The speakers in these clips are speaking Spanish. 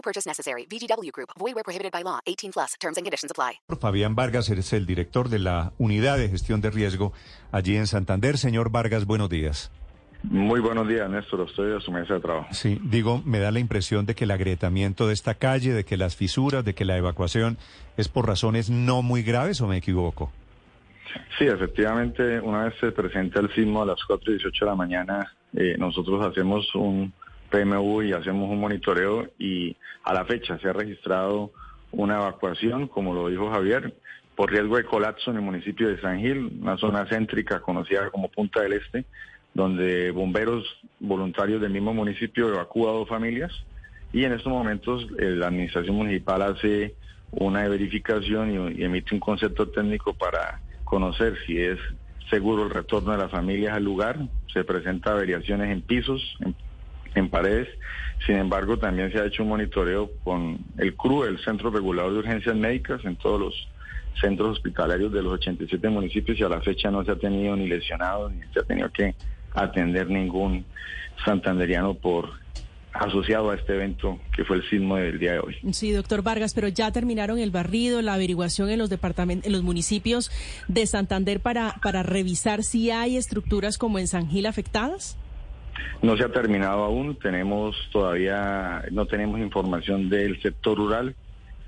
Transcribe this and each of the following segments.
No purchase necessary. VGW Group. Void where prohibited by law. 18 plus. Terms and conditions apply. Fabián Vargas es el director de la Unidad de Gestión de Riesgo allí en Santander. Señor Vargas, buenos días. Muy buenos días, Néstor. Estoy a su mesa de trabajo. Sí, digo, me da la impresión de que el agrietamiento de esta calle, de que las fisuras, de que la evacuación es por razones no muy graves o me equivoco. Sí, efectivamente, una vez se presenta el sismo a las 4 y 18 de la mañana, eh, nosotros hacemos un PMU y hacemos un monitoreo y a la fecha se ha registrado una evacuación, como lo dijo Javier, por riesgo de colapso en el municipio de San Gil, una zona céntrica conocida como Punta del Este, donde bomberos voluntarios del mismo municipio evacúan dos familias y en estos momentos eh, la administración municipal hace una verificación y, emite un concepto técnico para conocer si es seguro el retorno de las familias al lugar. Se presenta variaciones en pisos, en, paredes. Sin embargo, también se ha hecho un monitoreo con el CRU, el Centro Regulador de Urgencias Médicas, en todos los centros hospitalarios de los 87 municipios y a la fecha no se ha tenido ni lesionado ni se ha tenido que atender ningún santanderiano por asociado a este evento que fue el sismo del día de hoy. Sí, doctor Vargas, pero ya terminaron el barrido, la averiguación en los departamentos, en los municipios de Santander para para revisar si hay estructuras como en San Gil afectadas. No se ha terminado aún, tenemos todavía no tenemos información del sector rural.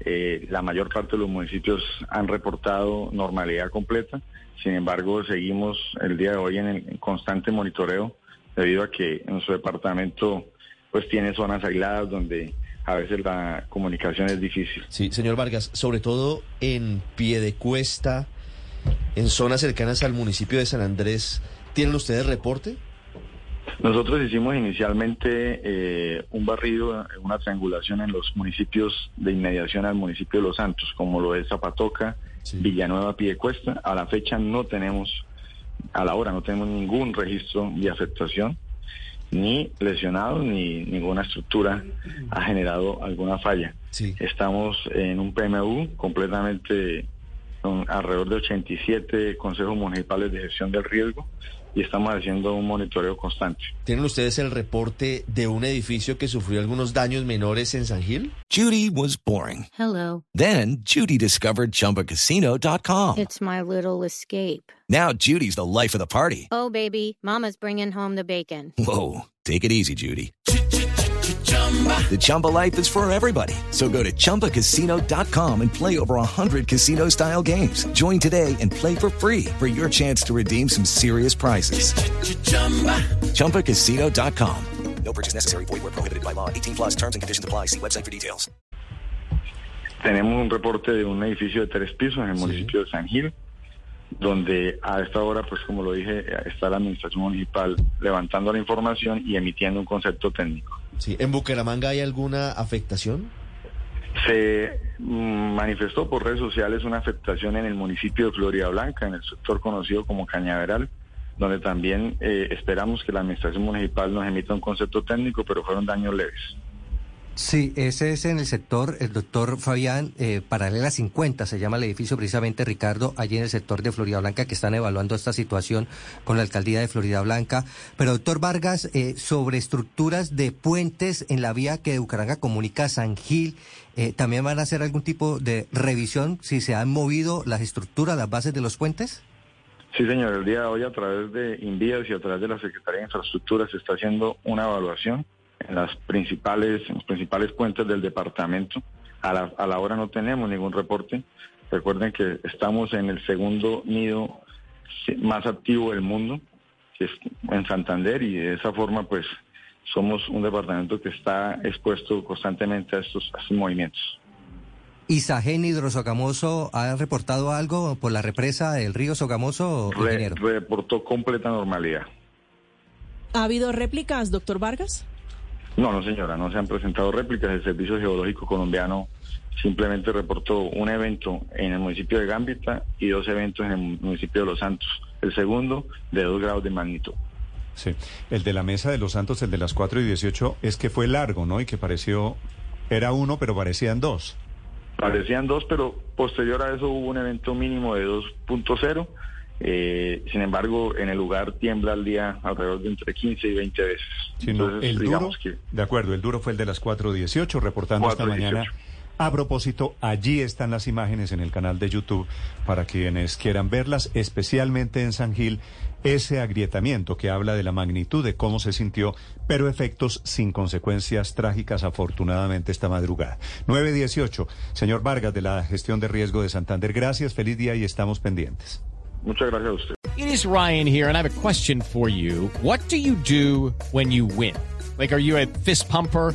Eh, la mayor parte de los municipios han reportado normalidad completa. Sin embargo, seguimos el día de hoy en el constante monitoreo debido a que su departamento pues tiene zonas aisladas donde a veces la comunicación es difícil. Sí, señor Vargas, sobre todo en pie de cuesta, en zonas cercanas al municipio de San Andrés, ¿tienen ustedes reporte? Nosotros hicimos inicialmente eh, un barrido, una triangulación en los municipios de inmediación al municipio de Los Santos, como lo es Zapatoca, Villanueva, Piedecuesta. A la fecha no tenemos, a la hora no tenemos ningún registro de afectación, ni lesionados, ni ninguna estructura ha generado alguna falla. Estamos en un PMU completamente con alrededor de 87 consejos municipales de gestión del riesgo y estamos haciendo un monitoreo constante. ¿Tienen ustedes el reporte de un edificio que sufrió algunos daños menores en San Gil? Judy was boring. Hello. Then Judy discovered chumbacasino.com. It's my little escape. Now Judy's the life of the party. Oh baby, mama's bringing home the bacon. Whoa, take it easy Judy. The Chumba life is for everybody. So go to ChumbaCasino.com and play over 100 casino style games. Join today and play for free for your chance to redeem some serious prizes. Ch-ch-chumba. ChumbaCasino.com. No purchase necessary. Void where prohibited by law. 18 plus terms and conditions apply. See website for details. Tenemos un reporte de un edificio de tres pisos en el sí. municipio de San Gil, donde a esta hora, pues como lo dije, está la administración municipal levantando la información y emitiendo un concepto técnico. Sí. ¿En Bucaramanga hay alguna afectación? Se manifestó por redes sociales una afectación en el municipio de Florida Blanca, en el sector conocido como Cañaveral, donde también eh, esperamos que la administración municipal nos emita un concepto técnico, pero fueron daños leves. Sí, ese es en el sector, el doctor Fabián, eh, paralela 50 se llama el edificio precisamente Ricardo, allí en el sector de Florida Blanca que están evaluando esta situación con la alcaldía de Florida Blanca. Pero doctor Vargas, eh, sobre estructuras de puentes en la vía que de comunica a San Gil, eh, ¿también van a hacer algún tipo de revisión si se han movido las estructuras, las bases de los puentes? Sí, señor, el día de hoy a través de Invías y a través de la Secretaría de Infraestructura se está haciendo una evaluación en las principales, en los principales puentes del departamento. A la, a la hora no tenemos ningún reporte. Recuerden que estamos en el segundo nido más activo del mundo, que es en Santander, y de esa forma, pues, somos un departamento que está expuesto constantemente a estos, a estos movimientos. ¿Y Sajen Hidrosogamoso ha reportado algo por la represa del río Sogamoso? Re, reportó completa normalidad. ¿Ha habido réplicas, doctor Vargas? No, no señora, no se han presentado réplicas. El Servicio Geológico Colombiano simplemente reportó un evento en el municipio de Gambita y dos eventos en el municipio de Los Santos. El segundo de dos grados de magnitud. Sí, el de la Mesa de los Santos, el de las 4 y 18, es que fue largo, ¿no? Y que pareció, era uno, pero parecían dos. Parecían dos, pero posterior a eso hubo un evento mínimo de 2.0. Eh, sin embargo, en el lugar tiembla al día alrededor de entre 15 y 20 veces. Sí, no, Entonces, el duro, que de acuerdo, el duro fue el de las 4.18, reportando esta 4:18. mañana. A propósito, allí están las imágenes en el canal de YouTube para quienes quieran verlas, especialmente en San Gil, ese agrietamiento que habla de la magnitud de cómo se sintió, pero efectos sin consecuencias trágicas, afortunadamente, esta madrugada. 9.18. Señor Vargas, de la gestión de riesgo de Santander, gracias, feliz día y estamos pendientes. Muchas gracias a usted. It is Ryan here, and I have a question for you. What do you do when you win? Like, are you a fist pumper?